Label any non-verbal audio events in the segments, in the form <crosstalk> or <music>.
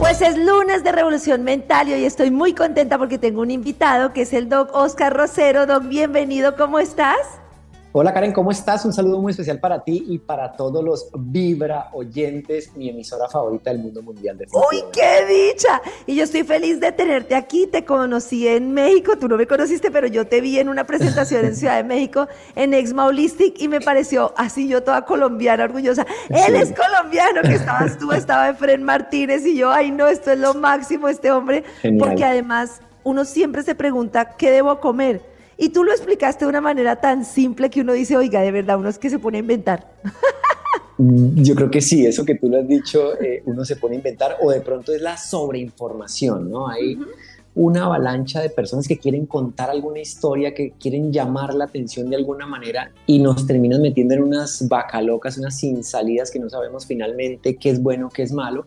Pues es lunes de Revolución Mental y hoy estoy muy contenta porque tengo un invitado que es el Doc Oscar Rosero. Doc, bienvenido, ¿cómo estás? Hola Karen, ¿cómo estás? Un saludo muy especial para ti y para todos los Vibra oyentes, mi emisora favorita del mundo mundial de fútbol. ¡Uy, qué dicha! Y yo estoy feliz de tenerte aquí. Te conocí en México, tú no me conociste, pero yo te vi en una presentación en Ciudad de México en Ex Maulistic y me pareció así yo toda colombiana, orgullosa. Él es colombiano, que estabas tú, <laughs> estaba Efren Martínez y yo, ay no, esto es lo máximo este hombre, porque además uno siempre se pregunta, ¿qué debo comer? Y tú lo explicaste de una manera tan simple que uno dice, oiga, de verdad, uno es que se pone a inventar. Mm, yo creo que sí, eso que tú lo has dicho, eh, uno se pone a inventar o de pronto es la sobreinformación, ¿no? Hay una avalancha de personas que quieren contar alguna historia, que quieren llamar la atención de alguna manera y nos terminan metiendo en unas locas, unas sin salidas que no sabemos finalmente qué es bueno, qué es malo.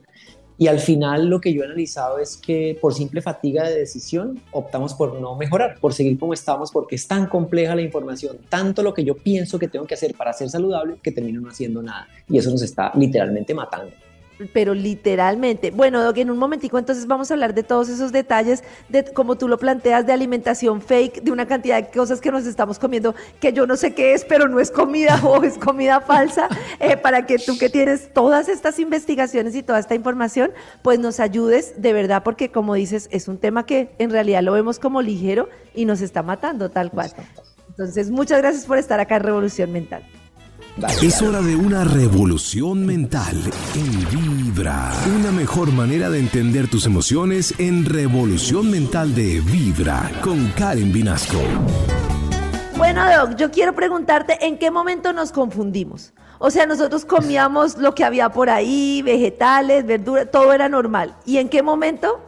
Y al final lo que yo he analizado es que por simple fatiga de decisión optamos por no mejorar, por seguir como estamos, porque es tan compleja la información, tanto lo que yo pienso que tengo que hacer para ser saludable, que termino no haciendo nada. Y eso nos está literalmente matando pero literalmente. Bueno, Doc, en un momentico entonces vamos a hablar de todos esos detalles, de como tú lo planteas, de alimentación fake, de una cantidad de cosas que nos estamos comiendo, que yo no sé qué es, pero no es comida <laughs> o es comida falsa, eh, para que tú que tienes todas estas investigaciones y toda esta información, pues nos ayudes de verdad, porque como dices, es un tema que en realidad lo vemos como ligero y nos está matando tal cual. Entonces, muchas gracias por estar acá en Revolución Mental. Es hora de una revolución mental en Vibra. Una mejor manera de entender tus emociones en Revolución Mental de Vibra con Karen Vinasco. Bueno, Doc, yo quiero preguntarte en qué momento nos confundimos. O sea, nosotros comíamos lo que había por ahí, vegetales, verduras, todo era normal. ¿Y en qué momento?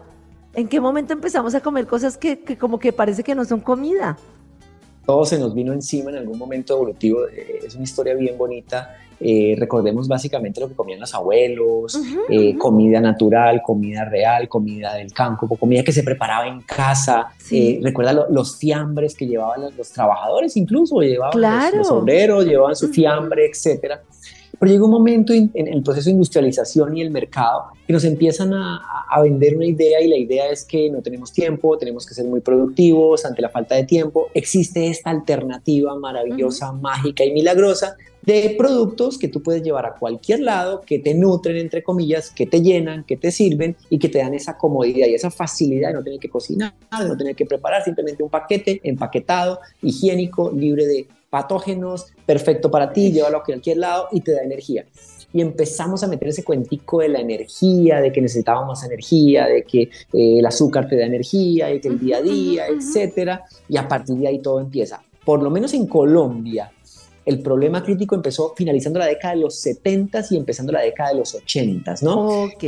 ¿En qué momento empezamos a comer cosas que, que como que parece que no son comida? Todo se nos vino encima en algún momento evolutivo. Eh, es una historia bien bonita. Eh, recordemos básicamente lo que comían los abuelos, eh, comida natural, comida real, comida del campo, comida que se preparaba en casa. recuerda los fiambres que llevaban los, trabajadores, incluso llevaban los, obreros, llevaban su fiambre, etcétera. Pero llega un momento en, el proceso de industrialización y el mercado que nos empiezan a, vender una idea y la idea es que no tenemos tiempo, tenemos que ser muy productivos ante la falta de tiempo. Existe esta alternativa maravillosa, mágica y milagrosa de productos que tú puedes llevar a cualquier lado, que te nutren, entre comillas, que te llenan, que te sirven y que te dan esa comodidad y esa facilidad de no tener que cocinar, de no tener que preparar, simplemente un paquete empaquetado, higiénico, libre de patógenos, perfecto para ti, llévalo a cualquier lado y te da energía. Y empezamos a meter ese cuentico de la energía, de que necesitábamos energía, de que eh, el azúcar te da energía, y que el día a día, etcétera. Y a partir de ahí todo empieza. Por lo menos en Colombia, el problema crítico empezó finalizando la década de los 70 y empezando la década de los 80, ¿no? Ok.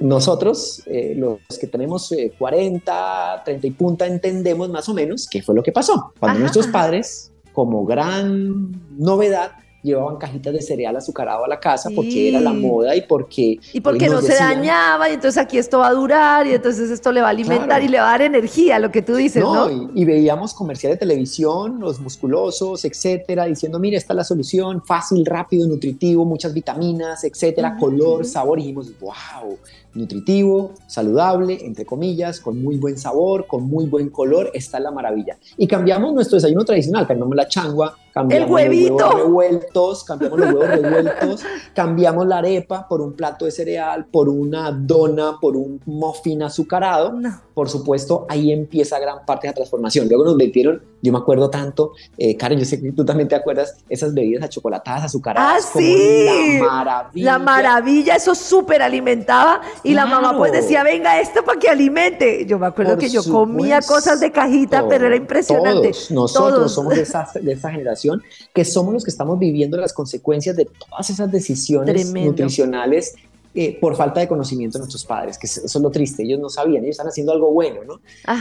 Nosotros, eh, los que tenemos 40, eh, 30 y punta, entendemos más o menos qué fue lo que pasó. Cuando nuestros padres como gran novedad llevaban cajitas de cereal azucarado a la casa porque era la moda y porque... Y porque no se dañaba y entonces aquí esto va a durar y entonces esto le va a alimentar y le va a dar energía, lo que tú dices, ¿no? Y, veíamos comerciales de televisión, los musculosos, etcétera, diciendo, mire, esta es la solución, fácil, rápido, nutritivo, muchas vitaminas, etcétera, color, sabor, y dijimos, wow, nutritivo, saludable, entre comillas, con muy buen sabor, con muy buen color, está la maravilla. Y cambiamos nuestro desayuno tradicional, cambiamos la changua, cambiamos los huevos revueltos, cambiamos los huevos revueltos, <laughs> cambiamos la arepa por un plato de cereal, por una dona, por un muffin azucarado. Por supuesto, ahí empieza gran parte de la transformación. Luego nos metieron, yo me acuerdo tanto, eh, Karen, yo sé que tú también te acuerdas, esas bebidas achocolatadas, azucaradas. Ah, sí. la maravilla. La maravilla, eso súper alimentaba y la mamá pues decía, venga, esto para que alimente. Yo me acuerdo que yo comía cosas de cajita, pero era impresionante. Todos, nosotros somos de <laughs> esa, de esa, generación que somos los que estamos viviendo las consecuencias de todas esas decisiones nutricionales eh, por falta de conocimiento de nuestros padres, que eso es lo triste, ellos no sabían, ellos están haciendo algo bueno, ¿no?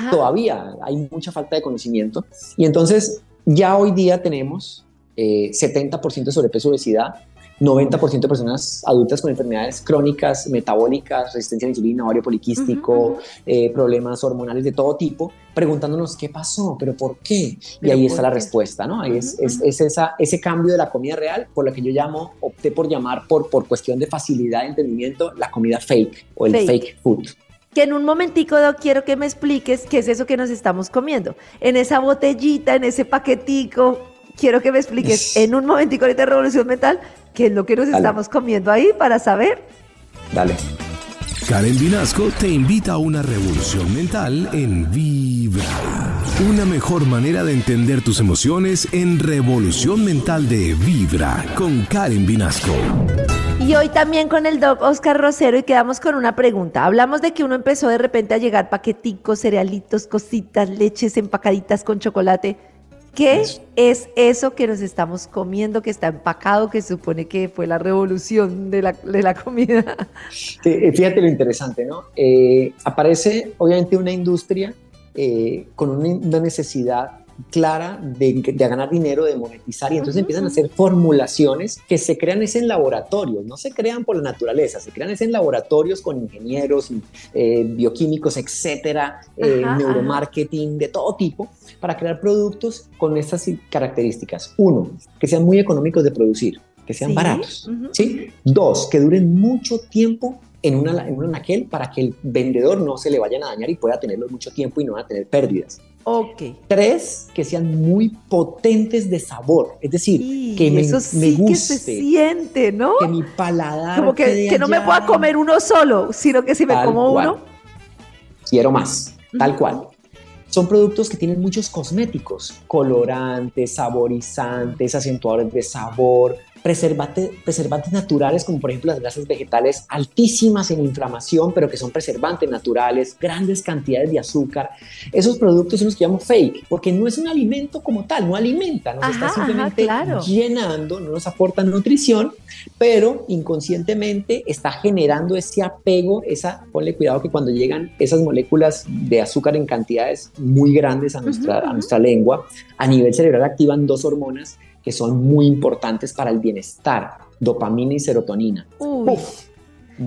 Todavía hay mucha falta de conocimiento. Y entonces ya hoy día tenemos 70% eh, de sobrepeso y obesidad, 90% de personas adultas con enfermedades crónicas, metabólicas, resistencia a la insulina, ovario poliquístico, eh, problemas hormonales de todo tipo, preguntándonos qué pasó, pero por qué. Y ahí está la respuesta, ¿no? Ahí es, es, esa, ese cambio de la comida real, por lo que yo llamo, opté por llamar por, por cuestión de facilidad de entendimiento, la comida fake o el fake, food que en un momentico quiero que me expliques qué es eso que nos estamos comiendo. En esa botellita, en ese paquetico, quiero que me expliques en un momentico de Revolución Mental qué es lo que nos estamos comiendo ahí para saber. Dale. Karen Vinasco te invita a una revolución mental en Vibra. Una mejor manera de entender tus emociones en Revolución Mental de Vibra con Karen Vinasco. Y hoy también con el doc Oscar Rosero y quedamos con una pregunta. Hablamos de que uno empezó de repente a llegar paqueticos, cerealitos, cositas, leches empacaditas con chocolate. ¿Qué es eso que nos estamos comiendo, que está empacado, que supone que fue la revolución de la, de la comida? <laughs> Eh, fíjate lo interesante, ¿no? Eh, aparece obviamente una industria eh, con una necesidad clara de, ganar dinero, de monetizar, y entonces empiezan a hacer formulaciones que se crean es en laboratorios, no se crean por la naturaleza, se crean es en laboratorios con ingenieros, eh, bioquímicos, etcétera, eh, neuromarketing, de todo tipo, para crear productos con estas características. Uno, que sean muy económicos de producir, que sean baratos. ¿sí? Dos, que duren mucho tiempo en, una, en un anaquel para que el vendedor no se le vayan a dañar y pueda tenerlos mucho tiempo y no van a tener pérdidas. Ok. Tres, que sean muy potentes de sabor. Es decir, que me, eso sí Que se siente, ¿no? Que mi paladar. Como que, que no me pueda comer uno solo, sino que si me como uno. Quiero más, tal cual. Son productos que tienen muchos cosméticos, colorantes, saborizantes, acentuadores de sabor, preservantes, preservantes naturales, como por ejemplo las grasas vegetales altísimas en inflamación, pero que son preservantes naturales, grandes cantidades de azúcar. Esos productos son los que llamamos fake, porque no es un alimento como tal, no alimenta, nos está simplemente llenando, no nos aporta nutrición, pero inconscientemente está generando ese apego, esa, ponle cuidado que cuando llegan esas moléculas de azúcar en cantidades muy grandes a nuestra, a nuestra lengua, a nivel cerebral activan dos hormonas que son muy importantes para el bienestar, dopamina y serotonina.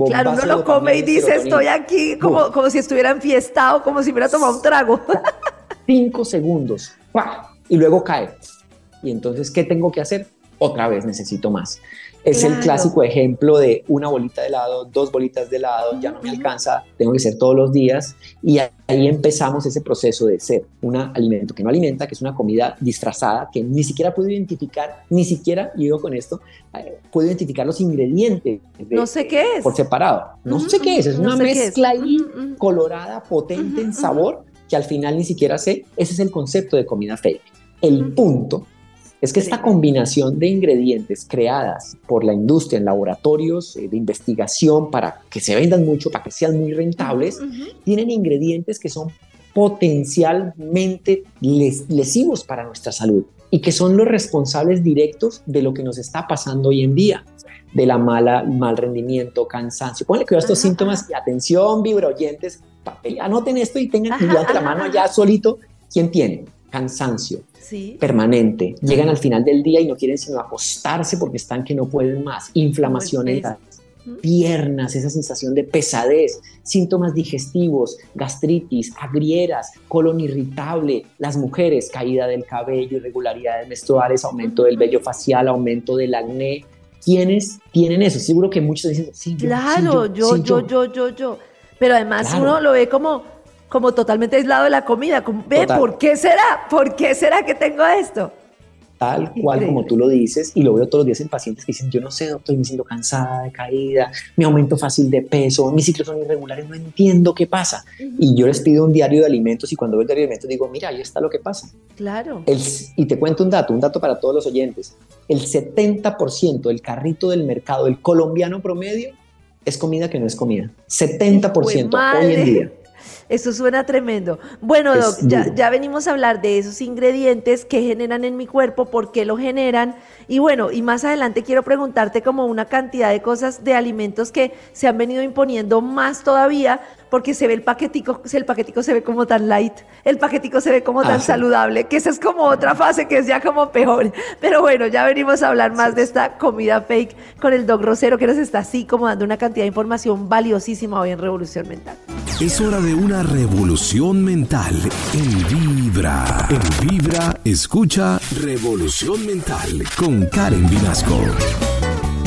claro, uno lo come y dice, estoy aquí como, como si estuviera enfiestado, como si hubiera tomado un trago. <laughs> Cinco segundos, y luego cae. Y entonces, ¿qué tengo que hacer? Otra vez necesito más. Es el clásico ejemplo de una bolita de helado, dos bolitas de helado, ya no me alcanza, tengo que ser todos los días. Y ahí empezamos ese proceso de ser un alimento que no alimenta, que es una comida disfrazada, que ni siquiera puedo identificar, ni siquiera, y digo con esto, eh, puedo identificar los ingredientes. no sé qué es. Por separado. No sé qué es, es una mezcla ahí colorada, potente en sabor, que al final ni siquiera sé. Ese es el concepto de comida fake. El punto es que esta combinación de ingredientes creadas por la industria en laboratorios eh, de investigación para que se vendan mucho, para que sean muy rentables, tienen ingredientes que son potencialmente lesivos para nuestra salud y que son los responsables directos de lo que nos está pasando hoy en día, de la mala, mal rendimiento, cansancio. Ponle cuidado a estos síntomas y atención, vibroyentes, anoten esto y tengan cuidado la mano ya solito. ¿Quién tiene? Cansancio, permanente. Llegan al final del día y no quieren sino acostarse porque están que no pueden más. Inflamaciones piernas, esa sensación de pesadez, síntomas digestivos, gastritis, agrieras, colon irritable, las mujeres, caída del cabello, irregularidades menstruales, aumento del vello facial, aumento del acné. ¿Quiénes tienen eso? Seguro que muchos dicen, sí, claro, yo, yo, yo, yo, yo, Pero además uno lo ve como como totalmente aislado de la comida. Ve, ¿por qué será? ¿Por qué será que tengo esto? Tal cual como tú lo dices, y lo veo todos los días en pacientes que dicen, yo no sé, doctor, me siento cansada, de caída, me aumento fácil de peso, mis ciclos son irregulares, no entiendo qué pasa. Y yo les pido un diario de alimentos y cuando veo el diario de alimentos digo, mira, ahí está lo que pasa. Claro. y te cuento un dato, un dato para todos los oyentes. El 70% del carrito del mercado, el colombiano promedio, es comida que no es comida. 70% hoy en día. Eso suena tremendo. Bueno, Doc, ya, ya, venimos a hablar de esos ingredientes que generan en mi cuerpo, por qué lo generan. Y bueno, y más adelante quiero preguntarte como una cantidad de cosas de alimentos que se han venido imponiendo más todavía, porque se ve el paquetico, el paquetico se ve como tan light, el paquetico se ve como tan ah, saludable, que esa es como otra fase que es ya como peor. Pero bueno, ya venimos a hablar más de esta comida fake con el Doc Rosero, que nos está así como dando una cantidad de información valiosísima hoy en Revolución Mental. Es hora de una revolución mental en Vibra. En Vibra, escucha Revolución Mental con Karen Vinasco.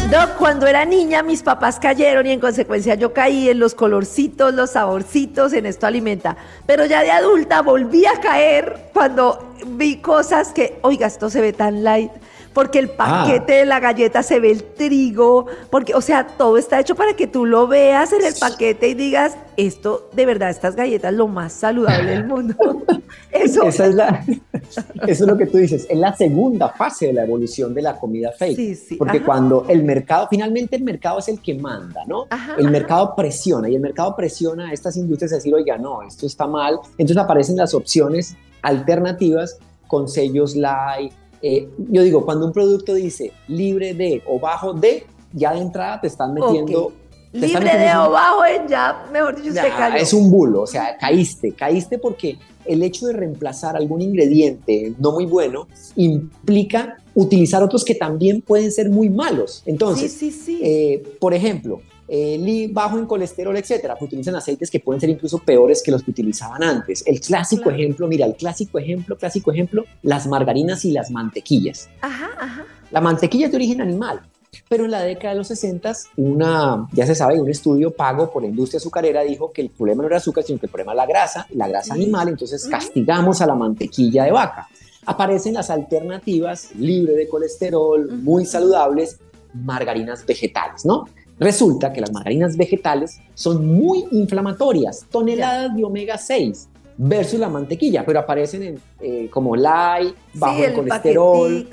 Doc, cuando era niña mis papás cayeron y en consecuencia yo caí en los colorcitos, los saborcitos, en esto alimenta. Pero ya de adulta volví a caer cuando vi cosas que, oiga, esto se ve tan light porque el ah. paquete de la galleta se ve el trigo, porque, o sea, todo está hecho para que tú lo veas en el paquete y digas, esto, de verdad, estas galletas lo más saludable del mundo. <laughs> Eso. Esa es la, <laughs> eso es lo que tú dices, es la segunda fase de la evolución de la comida fake. Sí, sí, porque cuando el mercado, finalmente el mercado es el que manda, ¿no? el mercado presiona y el mercado presiona a estas industrias a decir, oiga, no, esto está mal. Entonces aparecen las opciones alternativas con sellos light, eh, yo digo, cuando un producto dice libre de o bajo de, ya de entrada te están metiendo... libre de o bajo ya, mejor dicho, usted cayó. Es un bulo, o sea, caíste, caíste porque el hecho de reemplazar algún ingrediente no muy bueno implica utilizar otros que también pueden ser muy malos. Entonces, eh, por ejemplo, eh, bajo en colesterol, etcétera, pues utilizan aceites que pueden ser incluso peores que los que utilizaban antes. El clásico ejemplo, mira, el clásico ejemplo, clásico ejemplo, las margarinas y las mantequillas. Ajá, ajá. La mantequilla es de origen animal, pero en la década de los 60, una, ya se sabe, un estudio pago por la industria azucarera dijo que el problema no era azúcar, sino que el problema era la grasa, la grasa animal, entonces castigamos a la mantequilla de vaca. Aparecen las alternativas libre de colesterol, muy saludables, margarinas vegetales, ¿no? Resulta que las margarinas vegetales son muy inflamatorias, toneladas de omega 6 versus la mantequilla, pero aparecen en, eh, como light, bajo el colesterol,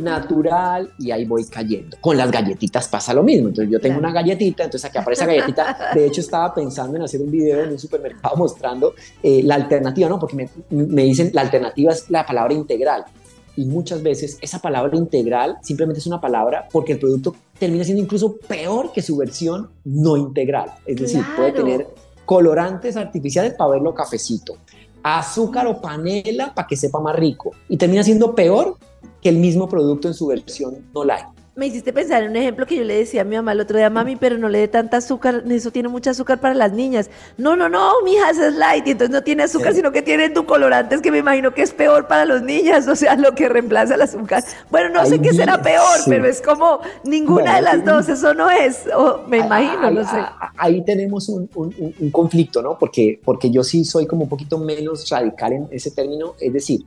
natural, y ahí voy cayendo. Con las galletitas pasa lo mismo. Entonces yo tengo una galletita, entonces aquí aparece galletita. De hecho, estaba pensando en hacer un video en un supermercado mostrando eh, la alternativa, ¿no? Porque me, me dicen la alternativa es la palabra integral y muchas veces esa palabra integral simplemente es una palabra porque el producto termina siendo incluso peor que su versión no integral. Es decir, puede tener colorantes artificiales para verlo cafecito, azúcar o panela para que sepa más rico y termina siendo peor que el mismo producto en su versión no light me hiciste pensar en un ejemplo que yo le decía a mi mamá el otro día, mami, pero no le dé tanta azúcar, eso tiene mucha azúcar para las niñas. No, no, no, mija, es light, y entonces no tiene azúcar, sino que tiene colorantes que me imagino que es peor para los niñas, <laughs> o sea, lo que reemplaza el azúcar. Bueno, no sé qué será peor, pero es como ninguna de las dos, eso no es, me imagino, no sé. Ahí tenemos un, conflicto, ¿no? Porque, porque yo sí soy como un poquito menos radical en ese término, es decir,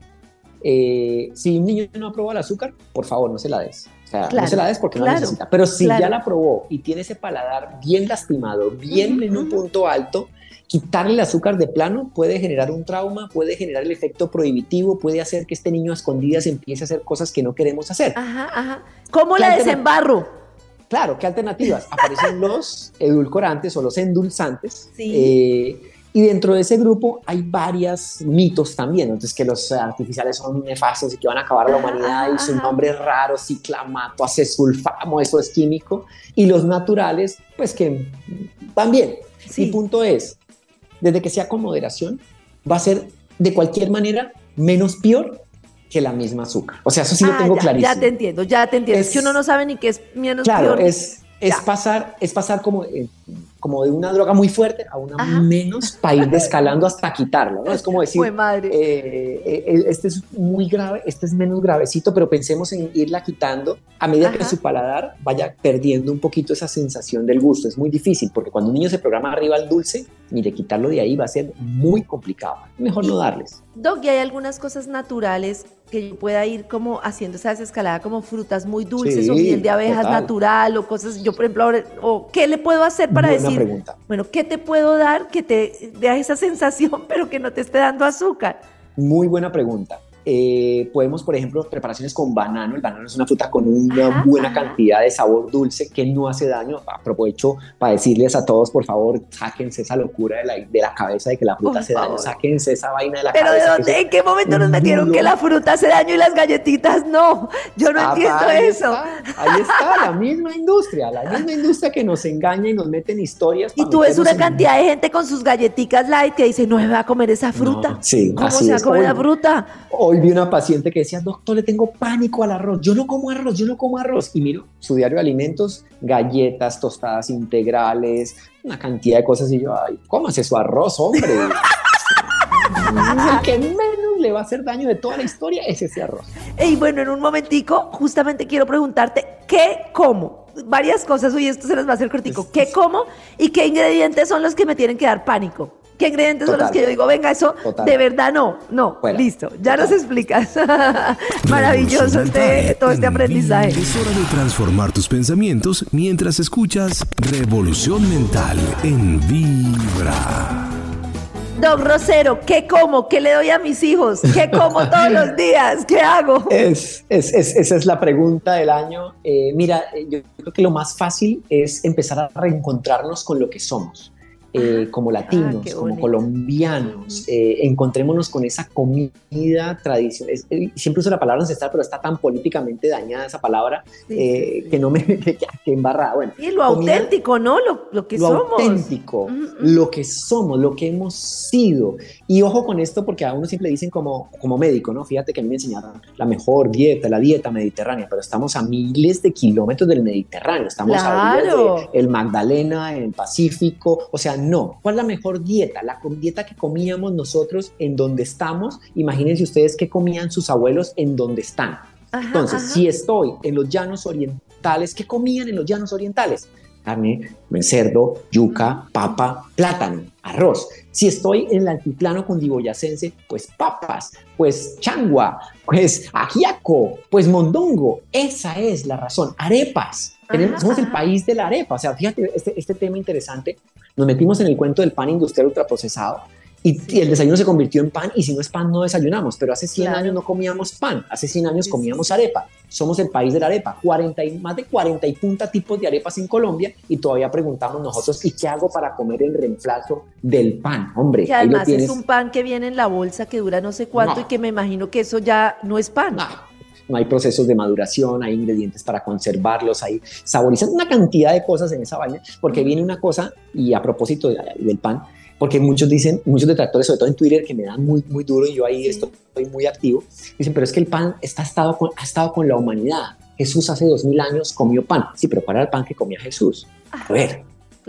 eh, si un niño no aprueba el azúcar, por favor, no se la des. O sea, no se la des porque no necesita. Pero si ya la probó y tiene ese paladar bien lastimado, bien en un punto alto, quitarle el azúcar de plano puede generar un trauma, puede generar el efecto prohibitivo, puede hacer que este niño a escondidas empiece a hacer cosas que no queremos hacer. Ajá, ajá. ¿Cómo la desembarro? Claro, ¿qué alternativas? Aparecen los edulcorantes o los endulzantes. Sí. Eh, y dentro de ese grupo hay varios mitos también, entonces que los artificiales son nefastos y que van a acabar la humanidad y su nombre es raro, ciclamato, acesulfamo, eso es químico, y los naturales, pues que van bien. Mi punto es, desde que sea con moderación, va a ser de cualquier manera menos peor que la misma azúcar. O sea, eso sí lo ah, tengo clarísimo. Ya te entiendo, ya te entiendo. Es, que uno no sabe ni qué es menos claro, peor. Es, es pasar, es pasar como, eh, como de una droga muy fuerte a una menos para ir descalando hasta quitarlo, ¿no? Es como decir, madre. Eh, eh, este es muy grave, este es menos gravecito, pero pensemos en irla quitando a medida que su paladar vaya perdiendo un poquito esa sensación del gusto. Es muy difícil porque cuando un niño se programa arriba al dulce, mire, quitarlo de ahí va a ser muy complicado. Mejor no darles. Doc, ¿y hay algunas cosas naturales que yo pueda ir como haciendo esa desescalada como frutas muy dulces o miel de abejas natural o cosas, yo por ejemplo, o qué le puedo hacer para decir, pregunta. bueno, ¿qué te puedo dar que te dé esa <laughs> sensación pero que no te esté dando azúcar? Muy buena pregunta. Eh, podemos, por ejemplo, preparaciones con banano. El banano es una fruta con una buena cantidad de sabor dulce que no hace daño. Aprovecho para decirles a todos, por favor, sáquense esa locura de la, de la cabeza de que la fruta hace daño. Sáquense esa vaina de la ¿Pero cabeza. ¿Pero de dónde? ¿En qué momento nos metieron que la fruta hace daño y las galletitas no? Yo no entiendo eso. ahí está, la misma industria, la misma industria que nos engaña y nos mete en historias. Y tú ves una cantidad de gente con sus galletitas light que dice, no me va a comer esa fruta. sí, ¿Cómo se va a comer la fruta? Hoy vi una paciente que decía, doctor, le tengo pánico al arroz, yo no como arroz, yo no como arroz. Y miro su diario de alimentos, galletas, tostadas integrales, una cantidad de cosas. Y yo, ay, cómase su arroz, hombre. El <laughs> que menos le va a hacer daño de toda la historia es ese arroz. Y bueno, en un momentico, justamente quiero preguntarte, ¿qué como? Varias cosas, y esto se nos va a hacer cortico. ¿Qué como y qué ingredientes son los que me tienen que dar pánico? ¿Qué ingredientes son los que yo digo, venga, eso de verdad no, no, listo, ya nos explicas. <laughs> Maravilloso este, todo este aprendizaje. Es hora de transformar tus pensamientos mientras escuchas Revolución Mental en Vibra. Don Rosero, ¿qué como? ¿Qué le doy a mis hijos? ¿Qué como todos <laughs> los días? ¿Qué hago? Es, es, es, esa es la pregunta del año. Eh, mira, yo creo que lo más fácil es empezar a reencontrarnos con lo que somos. Eh, como latinos, ah, como colombianos, eh, encontrémonos con esa comida tradicional. Eh, siempre uso la palabra ancestral, pero está tan políticamente dañada esa palabra que no me <laughs> que, embarra. Bueno, y lo auténtico, ¿no? Lo, que somos. Lo auténtico, lo que somos, lo que hemos sido. Y ojo con esto, porque a uno siempre dicen como, como médico, ¿no? Fíjate que a mí me enseñaron la mejor dieta, la dieta mediterránea, pero estamos a miles de kilómetros del Mediterráneo, estamos a a el Magdalena, en el Pacífico, o sea, no. ¿Cuál es la mejor dieta? La dieta que comíamos nosotros en donde estamos. Imagínense ustedes qué comían sus abuelos en donde están. Entonces, si estoy en los llanos orientales, ¿qué comían en los llanos orientales? Carne, cerdo, yuca, papa, plátano, arroz. Si estoy en el altiplano cundiboyacense, pues papas, pues changua, pues ajiaco, pues mondongo. Esa es la razón. Arepas. somos el país de la arepa. O sea, fíjate este, este tema interesante nos metimos en el cuento del pan industrial ultraprocesado y, el desayuno se convirtió en pan y si no es pan no desayunamos, pero hace 100 años no comíamos pan, hace 100 años comíamos arepa. Somos el país de la arepa, 40 y, más de 40 y punta tipos de arepas en Colombia y todavía preguntamos nosotros, ¿y qué hago para comer el reemplazo del pan? Hombre, que además es un pan que viene en la bolsa que dura no sé cuánto y que me imagino que eso ya no es pan. No no hay procesos de maduración, hay ingredientes para conservarlos, hay saborizar una cantidad de cosas en esa vaina, porque viene una cosa, y a propósito del pan, porque muchos dicen, muchos detractores, sobre todo en Twitter, que me dan muy, muy duro y yo ahí estoy muy activo, dicen, pero es que el pan está estado con, ha estado con la humanidad. Jesús hace dos mil años comió pan. Sí, pero ¿cuál era el pan que comía Jesús? A ver,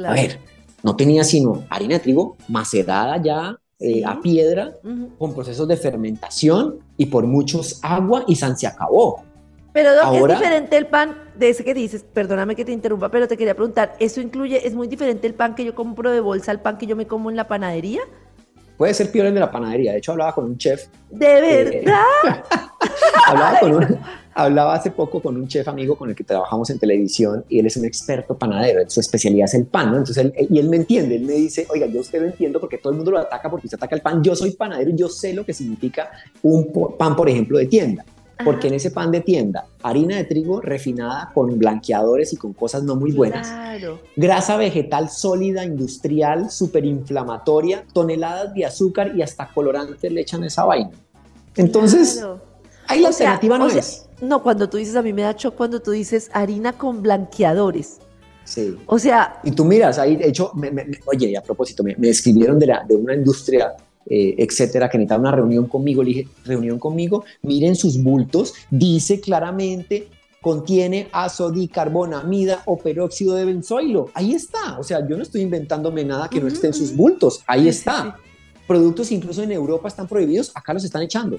a ver, no tenía sino harina de trigo macerada ya eh, a piedra, con procesos de fermentación y por muchos agua y San se acabó. Pero Ahora, es diferente el pan de ese que dices, perdóname que te interrumpa, pero te quería preguntar, ¿eso incluye, es muy diferente el pan que yo compro de bolsa al pan que yo me como en la panadería? Puede ser peor el de la panadería, de hecho hablaba con un chef. ¿De eh, verdad? <laughs> hablaba con un, Hablaba hace poco con un chef amigo con el que trabajamos en televisión y él es un experto panadero, su especialidad es el pan, ¿no? Entonces él, y él me entiende, él me dice, oiga, yo usted lo entiendo porque todo el mundo lo ataca porque se ataca el pan, yo soy panadero y yo sé lo que significa un pan, por ejemplo, de tienda. Porque en ese pan de tienda, harina de trigo refinada con blanqueadores y con cosas no muy buenas, grasa vegetal sólida, industrial, inflamatoria, toneladas de azúcar y hasta colorantes le echan esa vaina. Entonces, ahí la alternativa no es. No, cuando tú dices, a mí me da shock cuando tú dices harina con blanqueadores. Sí. O sea. Y tú miras, ahí, de hecho, oye, a propósito, me, escribieron de, la, de una industria, eh, etcétera, que necesitaba una reunión conmigo. Le dije, reunión conmigo, miren sus bultos, dice claramente contiene azodicarbonamida o peróxido de benzoilo. Ahí está. O sea, yo no estoy inventándome nada que no esté en sus bultos. Ahí está. Productos incluso en Europa están prohibidos, acá los están echando.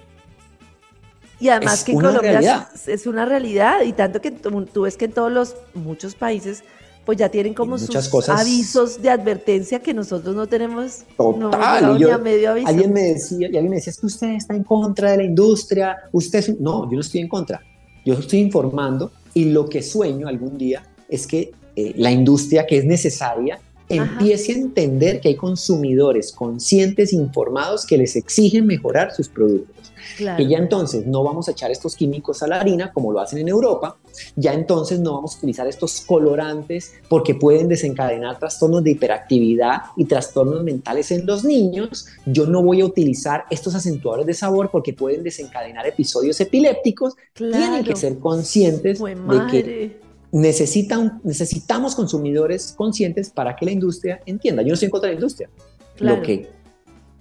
Y además que en Colombia es, una realidad y tanto que tú ves que en todos los muchos países pues ya tienen como sus avisos de advertencia que nosotros no tenemos Total. ni a medio aviso. Alguien me decía, y alguien me decía, es que usted está en contra de la industria, usted no, yo no estoy en contra. Yo estoy informando y lo que sueño algún día es que eh, la industria que es necesaria empiece a entender que hay consumidores conscientes, informados, que les exigen mejorar sus productos. Que ya entonces no vamos a echar estos químicos a la harina como lo hacen en Europa, ya entonces no vamos a utilizar estos colorantes porque pueden desencadenar trastornos de hiperactividad y trastornos mentales en los niños. Yo no voy a utilizar estos acentuadores de sabor porque pueden desencadenar episodios epilépticos. Tienen que ser conscientes de que necesitan, necesitamos consumidores conscientes para que la industria entienda. Yo no estoy en contra de la industria. Lo que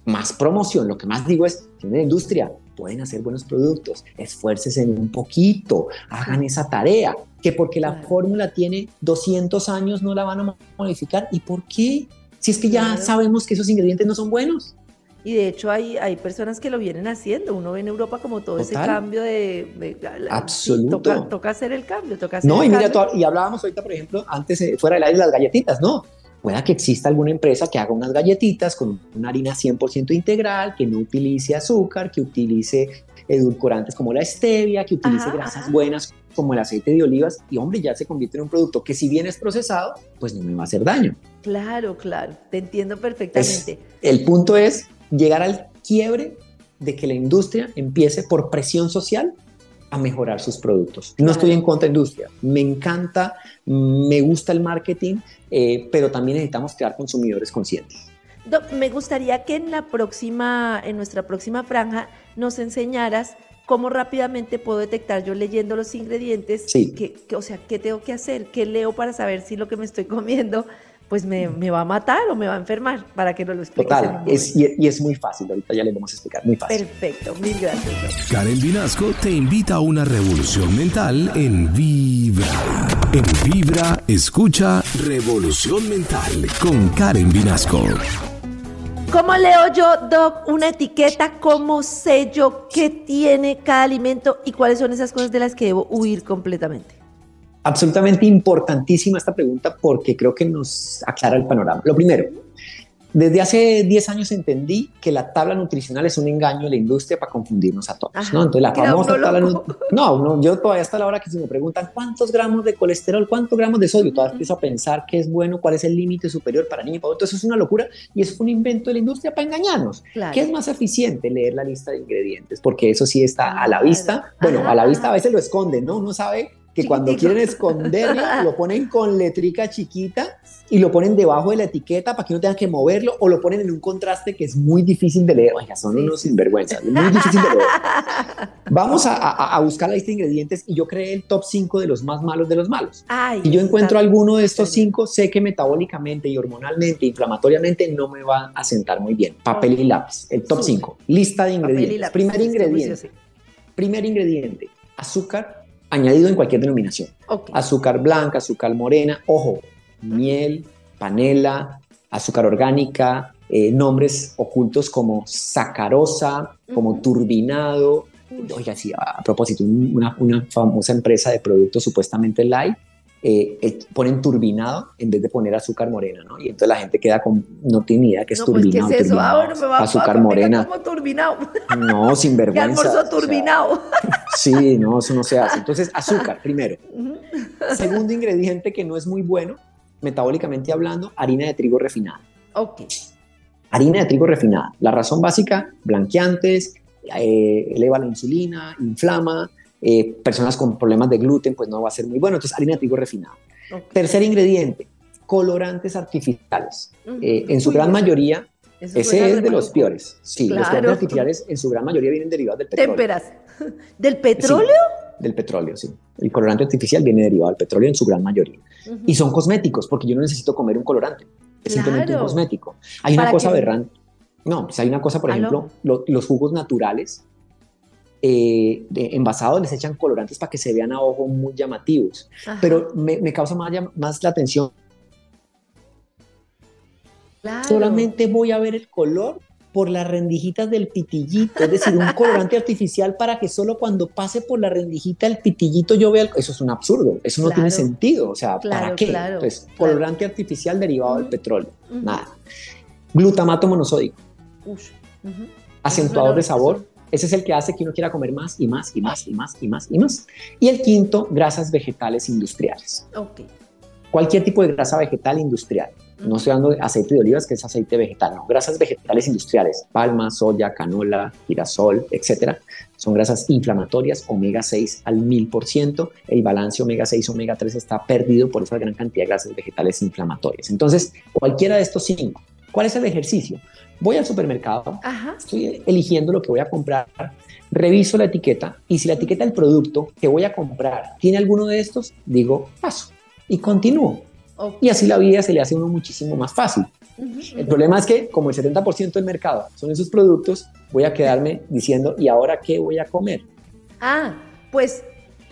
más promoción, lo que más digo es, tiene la industria, pueden hacer buenos productos, esfuércese un poquito, hagan esa tarea, que porque la fórmula tiene 200 años no la van a modificar. ¿Y por qué? Si es que ya sabemos que esos ingredientes no son buenos. Y de hecho hay, hay personas que lo vienen haciendo. Uno ve en Europa como todo ese cambio de... Absoluto. toca, hacer el cambio, toca hacer No, y mira, y hablábamos ahorita, por ejemplo, antes eh, fuera del aire las galletitas, ¿no? Pueda que exista alguna empresa que haga unas galletitas con una harina 100% integral, que no utilice azúcar, que utilice edulcorantes como la stevia, que utilice grasas buenas como el aceite de olivas y hombre, ya se convierte en un producto que si bien es procesado, pues no me va a hacer daño. Claro, claro, te entiendo perfectamente. el punto es llegar al quiebre de que la industria empiece por presión social a mejorar sus productos. No estoy en contra de industria, me encanta, me gusta el marketing, eh, pero también necesitamos crear consumidores conscientes. me gustaría que en la próxima, en nuestra próxima franja, nos enseñaras cómo rápidamente puedo detectar yo leyendo los ingredientes, que, o sea, qué tengo que hacer, qué leo para saber si lo que me estoy comiendo pues me, va a matar o me va a enfermar, para que no lo expliques. Total, es, y, es muy fácil, ahorita ya le vamos a explicar, muy fácil. Perfecto, mil gracias. Karen Vinasco te invita a una revolución mental en Vibra. En Vibra, escucha Revolución Mental con Karen Vinasco. ¿Cómo leo yo, Doc, una etiqueta? ¿Cómo sé yo qué tiene cada alimento y cuáles son esas cosas de las que debo huir completamente? Absolutamente importantísima esta pregunta porque creo que nos aclara el panorama. Lo primero, desde hace 10 años entendí que la tabla nutricional es un engaño de la industria para confundirnos a todos, ¿no? Entonces la famosa tabla no, no, yo todavía hasta la hora que se me preguntan cuántos gramos de colesterol, cuántos gramos de sodio, todavía empiezo a pensar qué es bueno, cuál es el límite superior para niños y para Eso es una locura y es un invento de la industria para engañarnos. ¿Qué es más eficiente? Leer la lista de ingredientes, porque eso sí está a la vista. Bueno, a la vista a veces lo esconden, ¿no? Uno sabe que cuando quieren esconderlo, lo ponen con letrica chiquita y lo ponen debajo de la etiqueta para que no tenga que moverlo o lo ponen en un contraste que es muy difícil de leer. Oiga, son unos sinvergüenzas, muy difícil de leer. Vamos a, buscar la lista de ingredientes y yo creé el top 5 de los más malos de los malos. Si yo encuentro alguno de estos 5, sé que metabólicamente y hormonalmente, inflamatoriamente, no me va a sentar muy bien. Papel y lápiz, el top 5. Lista de ingredientes. Primer ingrediente. Primer ingrediente, azúcar añadido en cualquier denominación. Azúcar blanca, azúcar morena, ojo, miel, panela, azúcar orgánica, eh, nombres ocultos como sacarosa, como turbinado. Oiga, sí, a propósito, una, una famosa empresa de productos supuestamente light eh, eh, ponen turbinado en vez de poner azúcar morena, ¿no? Y entonces la gente queda con, no tiene idea que es turbinado. Pues, ¿qué es eso? Ah, bueno, me va azúcar morena. Como turbinado. No, <laughs> sin vergüenza. ¿Qué almuerzo turbinado? <laughs> sí, no, eso no se hace. Entonces, azúcar, primero. Segundo ingrediente que no es muy bueno, metabólicamente hablando, harina de trigo refinada. Ok. Harina de trigo refinada. La razón básica, blanqueantes, eh, eleva la insulina, inflama, eh, personas con problemas de gluten, pues no va a ser muy bueno. Entonces, harina de trigo refinada. Tercer ingrediente, colorantes artificiales. Eh, en su gran mayoría, ese es de los peores. Sí, los colorantes artificiales en su gran mayoría vienen derivados del petróleo. Témperas. <laughs> ¿Del petróleo? del petróleo, sí. El colorante artificial viene derivado del petróleo en su gran mayoría. Y son cosméticos, porque yo no necesito comer un colorante. Es simplemente un cosmético. Hay una cosa aberrante. No, pues hay una cosa, por ejemplo, los jugos naturales eh, envasados les echan colorantes para que se vean a ojo muy llamativos. Pero me, causa más, más la atención. Solamente voy a ver el color por las rendijitas del pitillito, es decir, un colorante <laughs> artificial para que solo cuando pase por la rendijita del pitillito yo vea, eso es un absurdo, eso no tiene sentido, o sea, ¿para qué? Entonces, colorante artificial derivado del petróleo, nada. Glutamato monosódico, acentuador de sabor, ese es el que hace que uno quiera comer más y más y más y más y más y más. Y el quinto, grasas vegetales industriales. Ok. Cualquier tipo de grasa vegetal industrial. No estoy hablando de aceite de olivas, que es aceite vegetal, no. Grasas vegetales industriales, palma, soya, canola, girasol, etcétera. Son grasas inflamatorias, omega 6 al 1000%. El balance omega 6, omega 3 está perdido por esa gran cantidad de grasas vegetales inflamatorias. Entonces, cualquiera de estos cinco. ¿Cuál es el ejercicio? Voy al supermercado, estoy eligiendo lo que voy a comprar, reviso la etiqueta y si la etiqueta del producto que voy a comprar tiene alguno de estos, digo paso y continúo. Y así la vida se le hace a uno muchísimo más fácil. El problema es que como el 70% del mercado son esos productos, voy a quedarme diciendo, ¿y ahora qué voy a comer? Ah, pues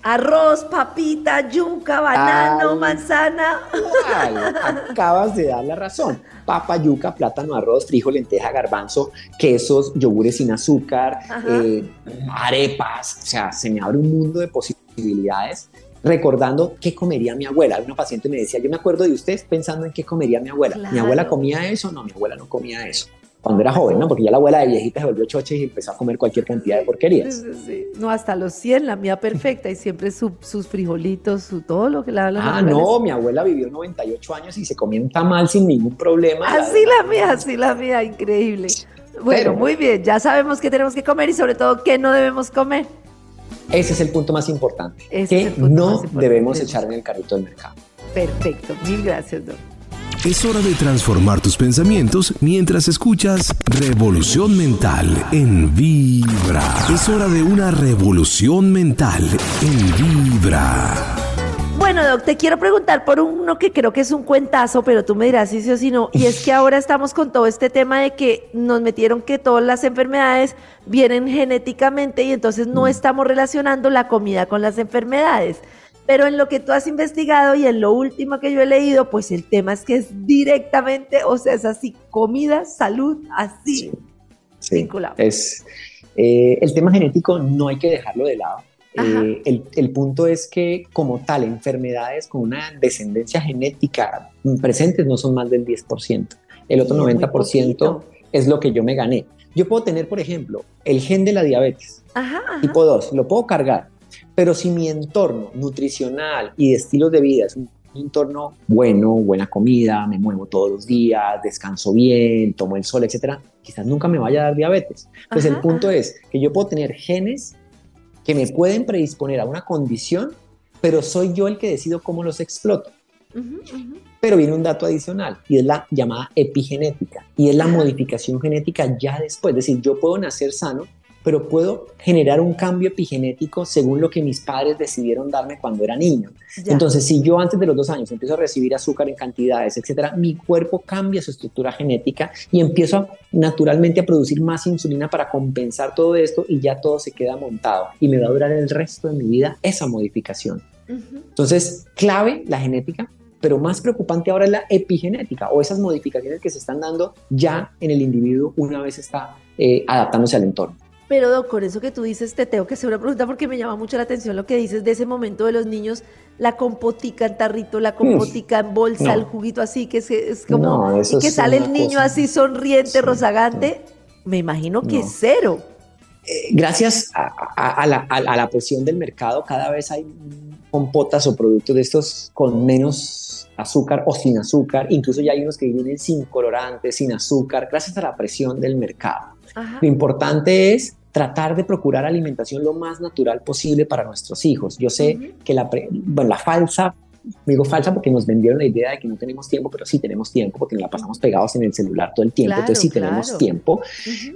arroz, papita, yuca, banano, manzana. <laughs> acabas de dar la razón. Papa, yuca, plátano, arroz, frijol, lenteja, garbanzo, quesos, yogures sin azúcar, eh, arepas. O sea, se me abre un mundo de posibilidades recordando qué comería mi abuela. Una paciente me decía, yo me acuerdo de usted pensando en qué comería mi abuela. ¿Mi abuela comía eso? No, mi abuela no comía eso. Cuando era joven, ¿no? Porque ya la abuela de viejita se volvió choche y empezó a comer cualquier cantidad de porquerías. No, hasta los 100, la mía perfecta, y siempre sus frijolitos, su, todo lo que la Ah, no, mi abuela vivió 98 años y se comía un tamal sin ningún problema. Así la, mía, así la mía, increíble. Bueno, muy bien, ya sabemos qué tenemos que comer y sobre todo qué no debemos comer. Ese es el punto más importante, que no debemos echar en el carrito del mercado. Perfecto, mil gracias, doctor. Es hora de transformar tus pensamientos mientras escuchas Revolución Mental en Vibra. Es hora de una revolución mental en Vibra. Bueno, Doc, te quiero preguntar por uno que creo que es un cuentazo, pero tú me dirás si sí o si no. Y es que ahora estamos con todo este tema de que nos metieron que todas las enfermedades vienen genéticamente y entonces no mm. estamos relacionando la comida con las enfermedades. Pero en lo que tú has investigado y en lo último que yo he leído, pues el tema es que es directamente, o sea, es así, comida, salud, así vinculado. Es, eh, el tema genético no hay que dejarlo de lado eh, el, punto es que como tal, enfermedades con una descendencia genética presentes no son más del 10%. El otro 90% es lo que yo me gané. Yo puedo tener, por ejemplo, el gen de la diabetes, tipo 2, lo puedo cargar, pero si mi entorno nutricional y de estilos de vida es un entorno bueno, buena comida, me muevo todos los días, descanso bien, tomo el sol, etcétera, quizás nunca me vaya a dar diabetes. Entonces el punto es que yo puedo tener genes que me pueden predisponer a una condición, pero soy yo el que decido cómo los exploto. Pero viene un dato adicional y es la llamada epigenética y es la modificación genética ya después. Es decir, yo puedo nacer sano, pero puedo generar un cambio epigenético según lo que mis padres decidieron darme cuando era niño. Entonces, si yo antes de los dos años empiezo a recibir azúcar en cantidades, etcétera, mi cuerpo cambia su estructura genética y empiezo naturalmente a producir más insulina para compensar todo esto y ya todo se queda montado y me va a durar el resto de mi vida esa modificación. Entonces, clave la genética, pero más preocupante ahora es la epigenética o esas modificaciones que se están dando ya en el individuo una vez está eh, adaptándose al entorno. Pero Doc, con eso que tú dices, te tengo que hacer una pregunta porque me llama mucho la atención lo que dices de ese momento de los niños, la compotica en tarrito, la compotica en bolsa, el juguito así, que es, como, y que sale el niño así sonriente, rozagante, me imagino que es cero. Eh, gracias a, la, a, la, presión del mercado, cada vez hay compotas o productos de estos con menos azúcar o sin azúcar, incluso ya hay unos que vienen sin colorantes, sin azúcar, gracias a la presión del mercado. Lo importante es tratar de procurar alimentación lo más natural posible para nuestros hijos. Yo sé que la, bueno, la falsa digo falsa porque nos vendieron la idea de que no tenemos tiempo, pero sí tenemos tiempo porque nos la pasamos pegados en el celular todo el tiempo. Entonces sí tenemos tiempo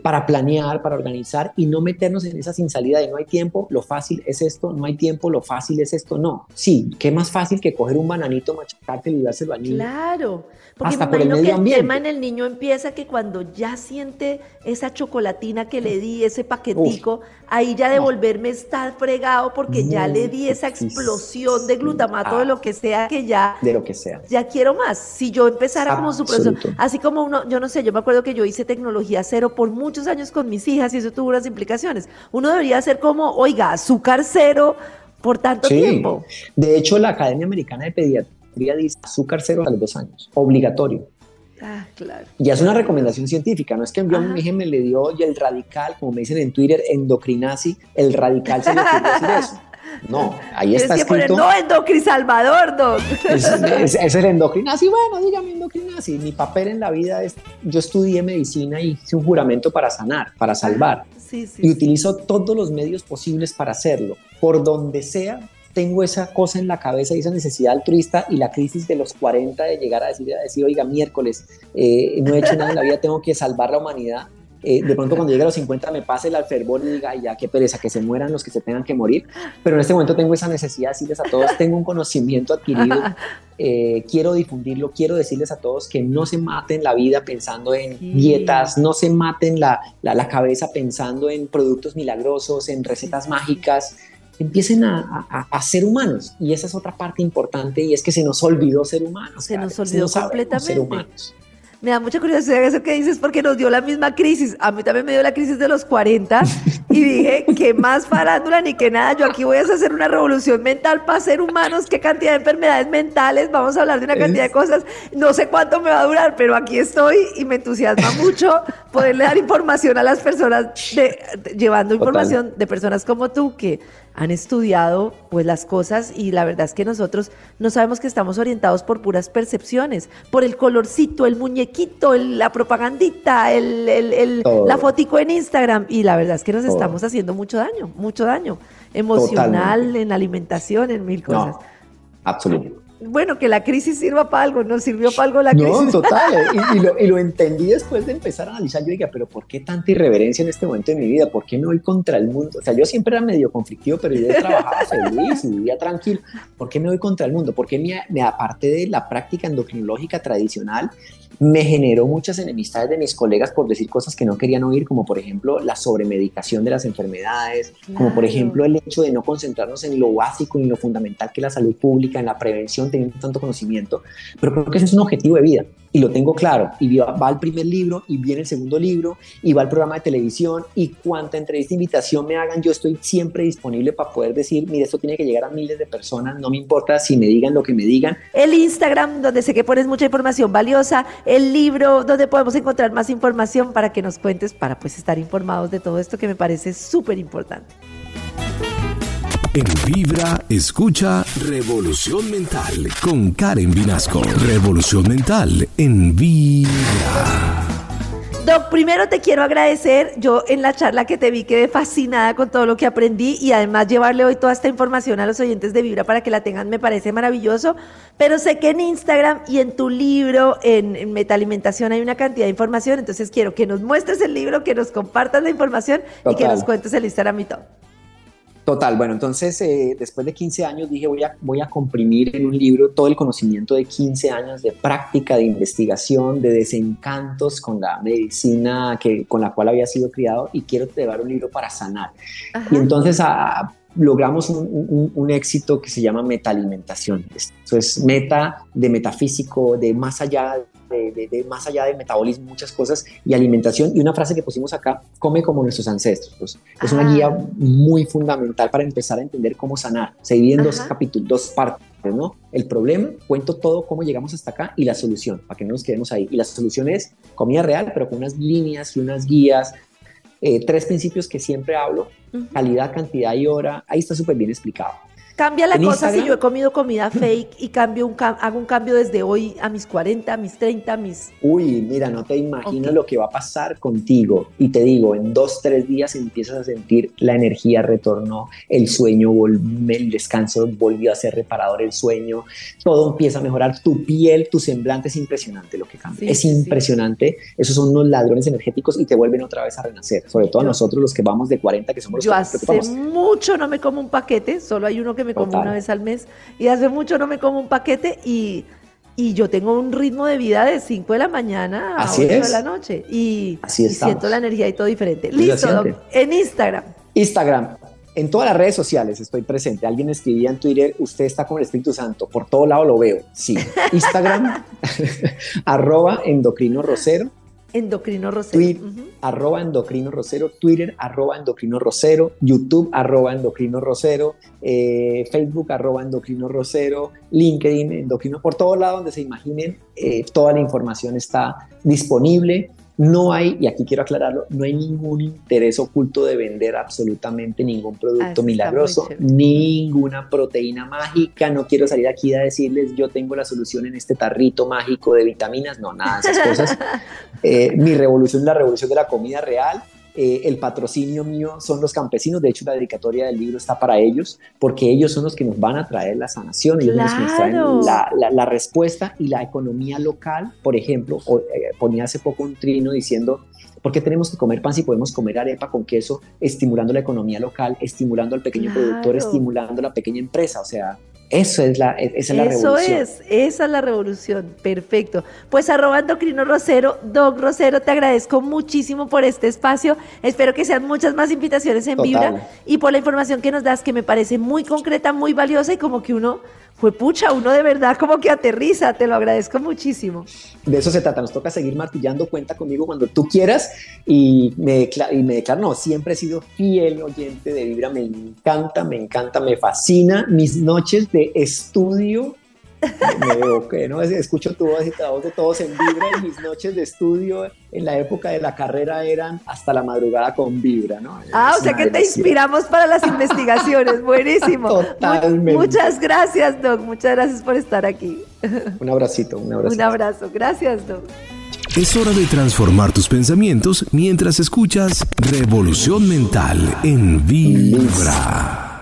para planear, para organizar y no meternos en esa sin salida de no hay tiempo, lo fácil es esto, no hay tiempo, lo fácil es esto. No, sí, qué más fácil que coger un bananito, machacarte y dárselo al niño. Claro, porque Hasta por el medio que ambiente. el tema en el niño empieza que cuando ya siente esa chocolatina que le di, ese paquetico, ahí ya devolverme está fregado porque ya le di esa explosión de glutamato de lo que sea que ya... De lo que sea. Ya quiero más. Si yo empezara como su profesor, así como uno, yo no sé, yo me acuerdo que yo hice tecnología cero por muchos años con mis hijas y eso tuvo unas implicaciones. Uno debería ser como, oiga, azúcar cero por tanto tiempo. De hecho, la Academia Americana de Pediatría dice azúcar cero a los dos años, obligatorio. Ah, claro. Y es una recomendación científica, no es que envió a mi hija me le dio y el radical, como me dicen en Twitter, endocrinasi, el radical se le decir eso. <laughs> No, ahí está que escrito. Poner, no, Endocrin Salvador, Doc. <laughs> Es, es, el endocrinasi. Bueno, dígame endocrinasi. fácil. Mi papel en la vida es, yo estudié medicina y hice un juramento para sanar, para salvar. y utilizo todos los medios posibles para hacerlo. Por donde sea, tengo esa cosa en la cabeza y esa necesidad altruista y la crisis de los 40 de llegar a decir, a decir oiga, miércoles, eh, no he hecho nada en la vida, tengo que salvar la humanidad. Eh, de pronto cuando llegue a los 50 me pase el fervor y diga, ya qué pereza, que se mueran los que se tengan que morir, pero en este momento tengo esa necesidad de decirles a todos, tengo un conocimiento adquirido, <laughs> eh, quiero difundirlo, quiero decirles a todos que no se maten la vida pensando en dietas, no se maten la, la, la, cabeza pensando en productos milagrosos, en recetas mágicas, empiecen a, a, ser humanos. Y esa es otra parte importante y es que se nos olvidó ser humanos. Se nos olvidó completamente. Ser humanos. Me da mucha curiosidad eso que dices porque nos dio la misma crisis. A mí también me dio la crisis de los 40 y dije <laughs> que más farándula ni que nada. Yo aquí voy a hacer una revolución mental para ser humanos. ¿Qué cantidad de enfermedades mentales? Vamos a hablar de una cantidad de cosas. No sé cuánto me va a durar, pero aquí estoy y me entusiasma <laughs> mucho poderle dar información a las personas, de, llevando información de personas como tú que han estudiado pues las cosas y la verdad es que nosotros no sabemos que estamos orientados por puras percepciones, por el colorcito, el muñequito, la propagandita, el, la fotico en Instagram y la verdad es que nos estamos haciendo mucho daño, mucho daño emocional, en alimentación, en mil cosas. No, absolutamente bueno, que la crisis sirva para algo, no sirvió para algo la crisis. No, <laughs> total, y, lo, y, lo, entendí después de empezar a analizar, yo dije, pero ¿por qué tanta irreverencia en este momento de mi vida? ¿Por qué me voy contra el mundo? O sea, yo siempre era medio conflictivo, pero yo trabajaba <laughs> feliz y vivía tranquilo. ¿Por qué me voy contra el mundo? ¿Por qué me, me aparte de la práctica endocrinológica tradicional, me generó muchas enemistades de mis colegas por decir cosas que no querían oír, como por ejemplo la sobremedicación de las enfermedades, como por ejemplo el hecho de no concentrarnos en lo básico y en lo fundamental que es la salud pública, en la prevención, teniendo tanto conocimiento. Pero creo que ese es un objetivo de vida y lo tengo claro. Y va el primer libro y viene el segundo libro y va el programa de televisión y cuanta entrevista, invitación me hagan, yo estoy siempre disponible para poder decir, mire, esto tiene que llegar a miles de personas, no me importa si me digan lo que me digan. El Instagram, donde sé que pones mucha información valiosa, el libro, donde podemos encontrar más información para que nos cuentes, para pues estar informados de todo esto que me parece súper importante. En Vibra, escucha Revolución Mental con Karen Vinasco. Revolución Mental en Vibra. Doc, primero te quiero agradecer. Yo en la charla que te vi quedé fascinada con todo lo que aprendí y además llevarle hoy toda esta información a los oyentes de Vibra para que la tengan me parece maravilloso. Pero sé que en Instagram y en tu libro, en, Metalimentación, hay una cantidad de información. Entonces quiero que nos muestres el libro, que nos compartas la información y que nos cuentes el Instagram y todo. Total, bueno, entonces eh, después de 15 años dije voy a, voy a comprimir en un libro todo el conocimiento de 15 años de práctica, de investigación, de desencantos con la medicina que, con la cual había sido criado y quiero llevar un libro para sanar. Y entonces logramos un, un, éxito que se llama metalimentación. Eso es meta de metafísico, de más allá de, más allá de metabolismo, muchas cosas, y alimentación. Y una frase que pusimos acá, come como nuestros ancestros. es una guía muy fundamental para empezar a entender cómo sanar. Se divide en dos capítulos, dos partes. ¿no? El problema, cuento todo cómo llegamos hasta acá y la solución, para que no nos quedemos ahí. Y la solución es comida real, pero con unas líneas y unas guías, eh, tres principios que siempre hablo, calidad, cantidad y hora, ahí está súper bien explicado. Cambia la cosa si yo he comido comida fake y cambio un hago un cambio desde hoy a mis 40, a mis 30, a mis... Uy, mira, no te imaginas lo que va a pasar contigo. Y te digo, en dos, tres días empiezas a sentir la energía retornó, el sueño, el descanso volvió a ser reparador el sueño, todo empieza a mejorar, tu piel, tu semblante es impresionante lo que cambia. es impresionante, esos son unos ladrones energéticos y te vuelven otra vez a renacer, sobre todo a nosotros los que vamos de 40, que somos los yo hace mucho no me como un paquete, solo hay uno que me como una vez al mes y hace mucho no me como un paquete y, y yo tengo un ritmo de vida de 5 de la mañana a 8 de la noche y, siento la energía y todo diferente. Listo, en Instagram. Instagram. En todas las redes sociales estoy presente. Alguien escribía en Twitter, usted está con el Espíritu Santo. Por todo lado lo veo. Sí. <laughs> Instagram, <laughs> arroba endocrino rosero. Endocrino Rosero. Twitter, arroba endocrino rosero, Twitter, arroba endocrino rosero, YouTube, arroba endocrino rosero, eh, Facebook, arroba endocrino rosero, LinkedIn, endocrino, por todo lado donde se imaginen, eh, toda la información está disponible No hay, y aquí quiero aclararlo, no hay ningún interés oculto de vender absolutamente ningún producto Ah, milagroso, ninguna proteína mágica. No quiero salir aquí a decirles yo tengo la solución en este tarrito mágico de vitaminas. No, nada de esas cosas. <laughs> Eh, mi revolución es la revolución de la comida real. Eh, el patrocinio mío son los campesinos, de hecho la dedicatoria del libro está para ellos, porque ellos son los que nos van a traer la sanación, ellos son los que nos traen la, la- la respuesta y la economía local. Por ejemplo, eh, ponía hace poco un trino diciendo, ¿por qué tenemos que comer pan si podemos comer arepa con queso, estimulando la economía local, estimulando al pequeño Claro. productor, estimulando a la pequeña empresa? O sea, eso es la, esa es la Eso revolución. es, esa es la revolución. Perfecto. Pues arroba endocrino Rosero, Doc Rosero, te agradezco muchísimo por este espacio. Espero que sean muchas más invitaciones en Total. Vibra y por la información que nos das, que me parece muy concreta, muy valiosa y como que uno, fue pucha, uno de verdad como que aterriza. Te lo agradezco muchísimo. De eso se trata, nos toca seguir martillando, cuenta conmigo cuando tú quieras y me, decla- y me declaro, no, siempre he sido fiel oyente de Vibra, me encanta, me encanta, me fascina. Mis noches de estudio, me veo que no escucho tu voz y la voz de todos en Vibra y mis noches de estudio en la época de la carrera eran hasta la madrugada con Vibra, ¿no? Ah, Es o sea que te inspiramos para las investigaciones. <laughs> Buenísimo. Totalmente. muchas gracias, Doc. Muchas gracias por estar aquí. Un abracito, un abracito. Un abrazo. Gracias, Doc. Es hora de transformar tus pensamientos mientras escuchas Revolución Mental en Vibra.